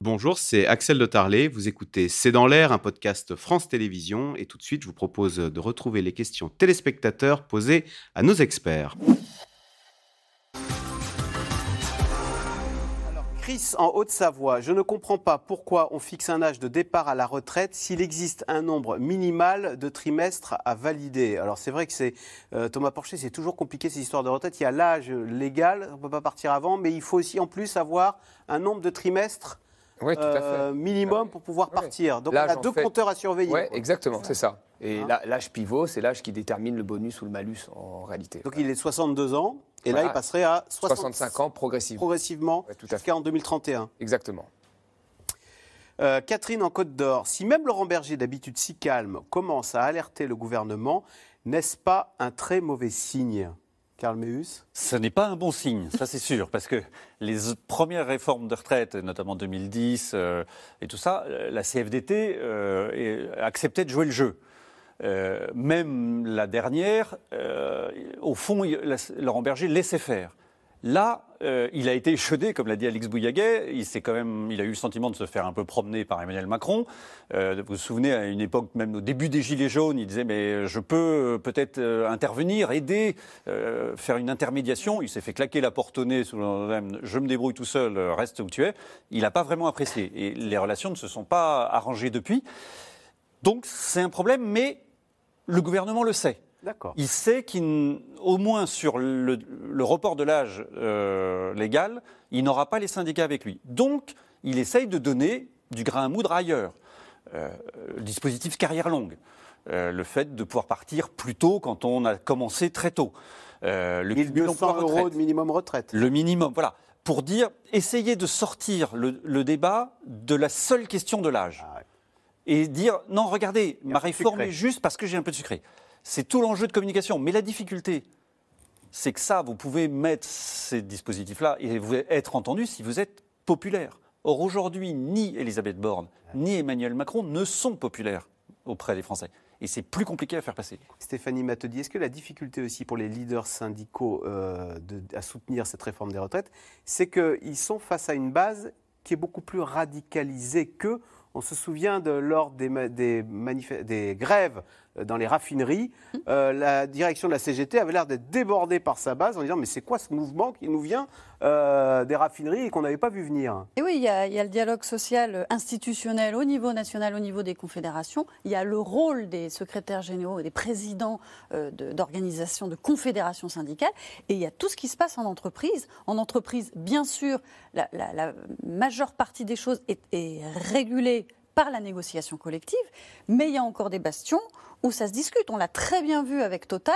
Bonjour, c'est Axel de Tarlet. Vous écoutez C'est dans l'air, un podcast France Télévisions. Et tout de suite, je vous propose de retrouver les questions téléspectateurs posées à nos experts. Chris, en Haute-Savoie, je ne comprends pas pourquoi on fixe un âge de départ à la retraite s'il existe un nombre minimal de trimestres à valider. Alors c'est vrai que c'est euh, Thomas Porcher, c'est toujours compliqué ces histoires de retraite. Il y a l'âge légal, on ne peut pas partir avant, mais il faut aussi en plus avoir un nombre de trimestres euh, minimum pour pouvoir partir. Donc on a deux compteurs à surveiller. Oui, exactement, c'est ça. Et hein l'âge pivot, c'est l'âge qui détermine le bonus ou le malus en réalité. Donc il est 62 ans. Et là, il passerait à 65 ans progressivement. Progressivement, jusqu'en 2031. Exactement. Euh, Catherine en Côte d'Or, si même Laurent Berger, d'habitude si calme, commence à alerter le gouvernement, n'est-ce pas un très mauvais signe? Karl Meus Ce n'est pas un bon signe, ça c'est sûr, parce que les premières réformes de retraite, notamment 2010 euh, et tout ça, euh, la CFDT acceptait de jouer le jeu. Euh, même la dernière, euh, au fond, Laurent Berger laissait faire. Là, euh, il a été échaudé, comme l'a dit Alix Bouillaguet. Il, quand même, il a eu le sentiment de se faire un peu promener par Emmanuel Macron. vous vous souvenez, à une époque, même au début des Gilets jaunes, il disait Mais je peux peut-être intervenir, aider, faire une intermédiation. Il s'est fait claquer la porte au nez sous le Je me débrouille tout seul, reste où tu es. Il n'a pas vraiment apprécié. Et les relations ne se sont pas arrangées depuis. Donc c'est un problème, mais le gouvernement le sait. Il sait qu'au moins sur le, report de l'âge euh, légal, il n'aura pas les syndicats avec lui. Donc, il essaye de donner du grain à moudre ailleurs. Euh, le dispositif carrière longue, euh, le fait de pouvoir partir plus tôt quand on a commencé très tôt. le 1200 euros de minimum retraite. Le minimum, voilà. Pour dire, essayer de sortir le, débat de la seule question de l'âge. Ah et dire non, regardez, ma réforme est juste parce que j'ai un peu de sucré. C'est tout l'enjeu de communication. Mais la difficulté, c'est que ça, vous pouvez mettre ces dispositifs-là et vous être entendu si vous êtes populaire. Or, aujourd'hui, ni Elisabeth Borne, ni Emmanuel Macron ne sont populaires auprès des Français. Et c'est plus compliqué à faire passer. Stéphanie Matedi, est-ce que la difficulté aussi pour les leaders syndicaux euh, à soutenir cette réforme des retraites, c'est qu'ils sont face à une base qui est beaucoup plus radicalisée qu'eux on se souvient de lors des, grèves euh, dans les raffineries, euh, la direction de la CGT avait l'air d'être débordée par sa base en disant mais c'est quoi ce mouvement qui nous vient euh, des raffineries et qu'on n'avait pas vu venir? Et oui, il y, a, le dialogue social institutionnel au niveau national, au niveau des confédérations. Il y a le rôle des secrétaires généraux et des présidents d'organisations, de, confédérations syndicales. Et il y a tout ce qui se passe en entreprise. En entreprise, bien sûr, la, majeure partie des choses est régulée par la négociation collective, mais il y a encore des bastions où ça se discute. On l'a très bien vu avec Total,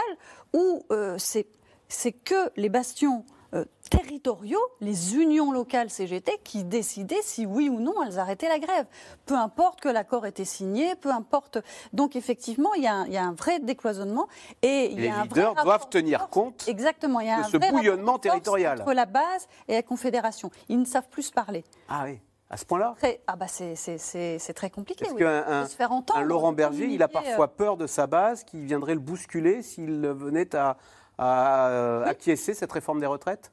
où euh, c'est que les bastions euh, territoriaux, les unions locales CGT, qui décidaient si oui ou non elles arrêtaient la grève. Peu importe que l'accord était signé, peu importe. Donc effectivement, il y, a un, vrai décloisonnement. Et, les leaders doivent tenir compte Exactement, il y a de ce bouillonnement territorial. Entre la base et la confédération. Ils ne savent plus se parler. Ah oui à ce point-là ah bah c'est très compliqué. Est-ce qu'un un Laurent Berger, il a parfois euh, peur de sa base qui viendrait le bousculer s'il venait à, à acquiescer cette réforme des retraites?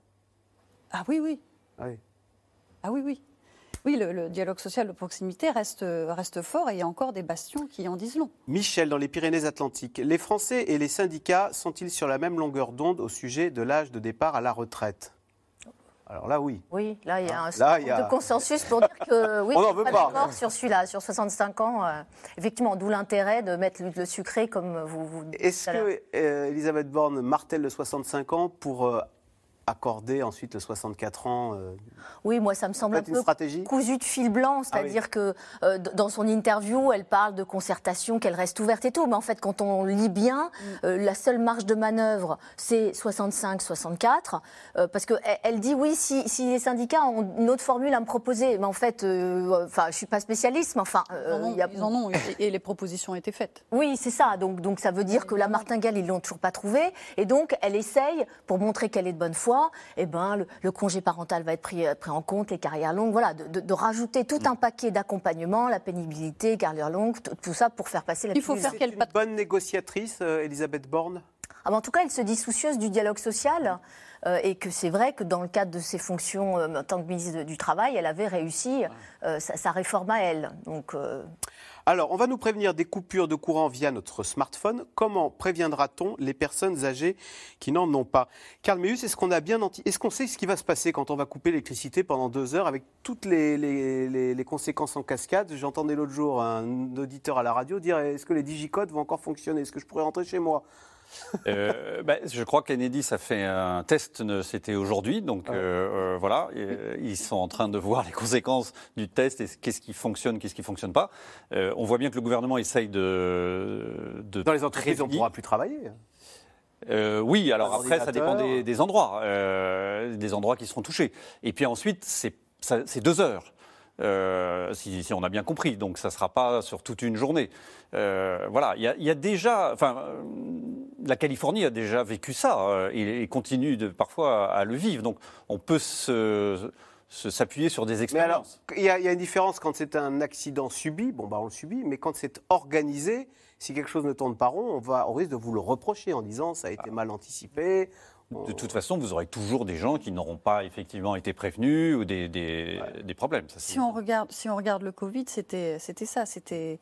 Ah oui, oui. Ah oui. Ah oui, oui. Oui, le, dialogue social de proximité reste, reste fort et il y a encore des bastions qui en disent long. Michel, dans les Pyrénées-Atlantiques, les Français et les syndicats sont-ils sur la même longueur d'onde au sujet de l'âge de départ à la retraite? Alors là, oui. Oui, là, il y a un là, de consensus pour dire que oui, on n'en veut pas. sur celui-là, sur 65 ans. Euh, effectivement, d'où l'intérêt de mettre le, sucré comme vous. vous Est-ce que euh, Elisabeth Borne martèle le 65 ans pour euh, accorder ensuite le 64 ans euh, Oui, moi ça me semble un peu cousu de fil blanc, ah c'est-à-dire que euh, dans son interview, elle parle de concertation, qu'elle reste ouverte et tout, mais en fait quand on lit bien, mm. euh, la seule marge de manœuvre c'est 65-64, parce qu'elle elle dit oui, si, les syndicats ont une autre formule à me proposer, mais en fait, enfin je suis pas spécialiste, mais enfin... ils en ont, et les propositions ont été faites. Oui, c'est ça, donc, donc ça veut dire que la martingale, ils l'ont toujours pas trouvée, et donc elle essaye, pour montrer qu'elle est de bonne foi, eh ben, le, congé parental va être pris, euh, pris, en compte, les carrières longues, voilà, de, rajouter tout un paquet d'accompagnement, la pénibilité, carrière longue, tout, ça pour faire passer la Il faut faire qu'elle une bonne négociatrice, euh, Elisabeth Borne? Ah ben, en tout cas, elle se dit soucieuse du dialogue social. et que c'est vrai que dans le cadre de ses fonctions en tant que ministre du Travail, elle avait réussi sa, sa, réforme à elle. Donc, alors, on va nous prévenir des coupures de courant via notre smartphone. Comment préviendra-t-on les personnes âgées qui n'en ont pas? Carl Meus, est-ce qu'on a bien est-ce qu'on sait ce qui va se passer quand on va couper l'électricité pendant deux heures avec toutes les, conséquences en cascade? J'entendais l'autre jour un auditeur à la radio dire est-ce que les digicodes vont encore fonctionner? Est-ce que je pourrais rentrer chez moi? Euh, bah, je crois qu'Enedis a fait un test, c'était aujourd'hui, donc ah euh, euh, voilà, ils sont en train de voir les conséquences du test et qu'est-ce qui fonctionne, qu'est-ce qui fonctionne pas. on voit bien que le gouvernement essaye de, dans les entreprises, on ne pourra plus travailler. oui, alors après, ça dépend des, endroits, des endroits qui seront touchés. Et puis ensuite, c'est deux heures. Si, on a bien compris. Donc ça ne sera pas sur toute une journée. voilà, il y, y, a déjà, enfin, la Californie a déjà vécu ça euh, et, continue de, parfois à le vivre. Donc on peut s'appuyer sur des expériences. il y, a une différence quand c'est un accident subi, bon bah on le subit, mais quand c'est organisé, si quelque chose ne tourne pas rond, on va on risque de vous le reprocher en disant ça a été mal anticipé. De toute façon, vous aurez toujours des gens qui n'auront pas effectivement été prévenus ou des, des, problèmes. si, on regarde, si on regarde le Covid, c'était ça. C'était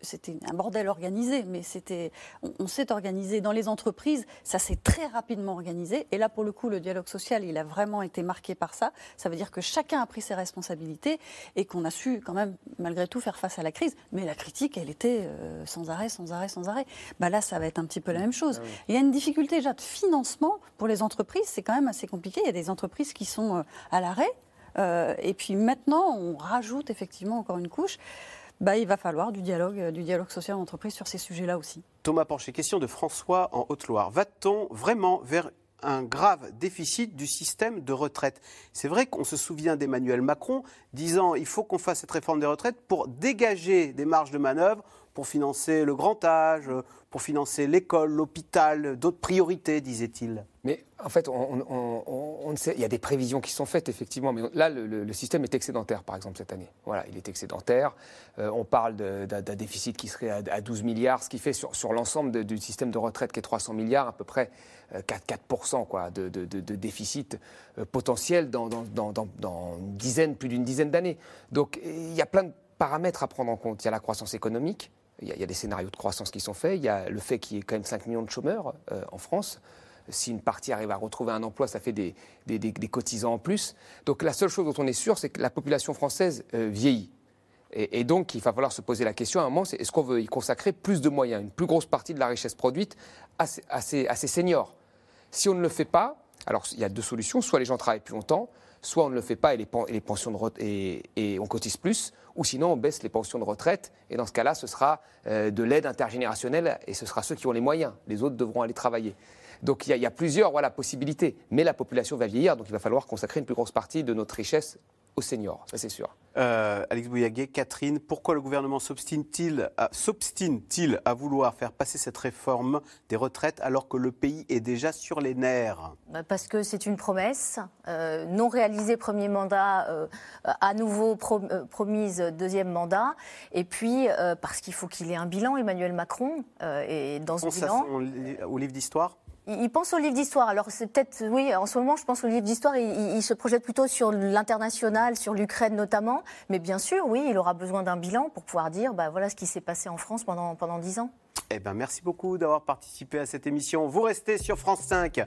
c'était un bordel organisé, mais c'était, on, s'est organisé dans les entreprises, ça s'est très rapidement organisé. Et là, pour le coup, le dialogue social, il a vraiment été marqué par ça. Ça veut dire que chacun a pris ses responsabilités et qu'on a su quand même, malgré tout, faire face à la crise. Mais la critique, elle était euh, sans arrêt, sans arrêt, sans arrêt. Bah là, ça va être un petit peu la même chose. Ah il y a une difficulté déjà de financement pour les entreprises. C'est quand même assez compliqué. Il y a des entreprises qui sont euh, à l'arrêt. Euh, et puis maintenant, on rajoute effectivement encore une couche bah, il va falloir du dialogue, euh, du dialogue social en entreprise sur ces sujets-là aussi. Thomas Porcher, question de François en Haute-Loire. Va-t-on vraiment vers un grave déficit du système de retraite? C'est vrai qu'on se souvient d'Emmanuel Macron disant il faut qu'on fasse cette réforme des retraites pour dégager des marges de manœuvre pour financer le grand âge, pour financer l'école, l'hôpital, d'autres priorités, disait-il. Mais en fait, on, sait, il y a des prévisions qui sont faites, effectivement, mais là, le, système est excédentaire, par exemple, cette année. Voilà, il est excédentaire. Euh, on parle d'un déficit qui serait à, 12 milliards, ce qui fait sur, sur l'ensemble du système de retraite qui est 300 milliards, à peu près 4, euh, 4% quoi, de, déficit euh, potentiel dans, dans, une dizaine, plus d'une dizaine d'années. Donc, il y a plein de paramètres à prendre en compte. Il y a la croissance économique, il y, a, des scénarios de croissance qui sont faits. Il y a le fait qu'il y ait quand même 5 millions de chômeurs euh, en France. Si une partie arrive à retrouver un emploi, ça fait des, cotisants en plus. Donc la seule chose dont on est sûr, c'est que la population française euh, vieillit. Et, donc il va falloir se poser la question à un moment, c'est est-ce qu'on veut y consacrer plus de moyens, une plus grosse partie de la richesse produite à ces, seniors? Si on ne le fait pas, alors il y a deux solutions, soit les gens travaillent plus longtemps, soit on ne le fait pas et on cotise plus, ou sinon on baisse les pensions de retraite, et dans ce cas-là, ce sera euh, de l'aide intergénérationnelle, et ce sera ceux qui ont les moyens. Les autres devront aller travailler. Donc il y, a plusieurs possibilités, mais la population va vieillir, donc il va falloir consacrer une plus grosse partie de notre richesse aux seniors, ça c'est sûr. Euh, Alex Bouillaguet, Catherine, pourquoi le gouvernement s'obstine-t-il à, à, vouloir faire passer cette réforme des retraites alors que le pays est déjà sur les nerfs? Bah, Parce que c'est une promesse euh, non réalisée premier mandat, euh, à nouveau promise deuxième mandat, et puis parce qu'il faut qu'il ait un bilan, Emmanuel Macron, et dans ce bilan... au livre d'histoire? Il pense au livre d'histoire. Alors peut-être, oui, en ce moment, je pense au livre d'histoire. Il, se projette plutôt sur l'international, sur l'Ukraine notamment. Mais bien sûr, oui, il aura besoin d'un bilan pour pouvoir dire, bah, voilà ce qui s'est passé en France pendant pendant dix ans. Eh ben, merci beaucoup d'avoir participé à cette émission. Vous restez sur France 5.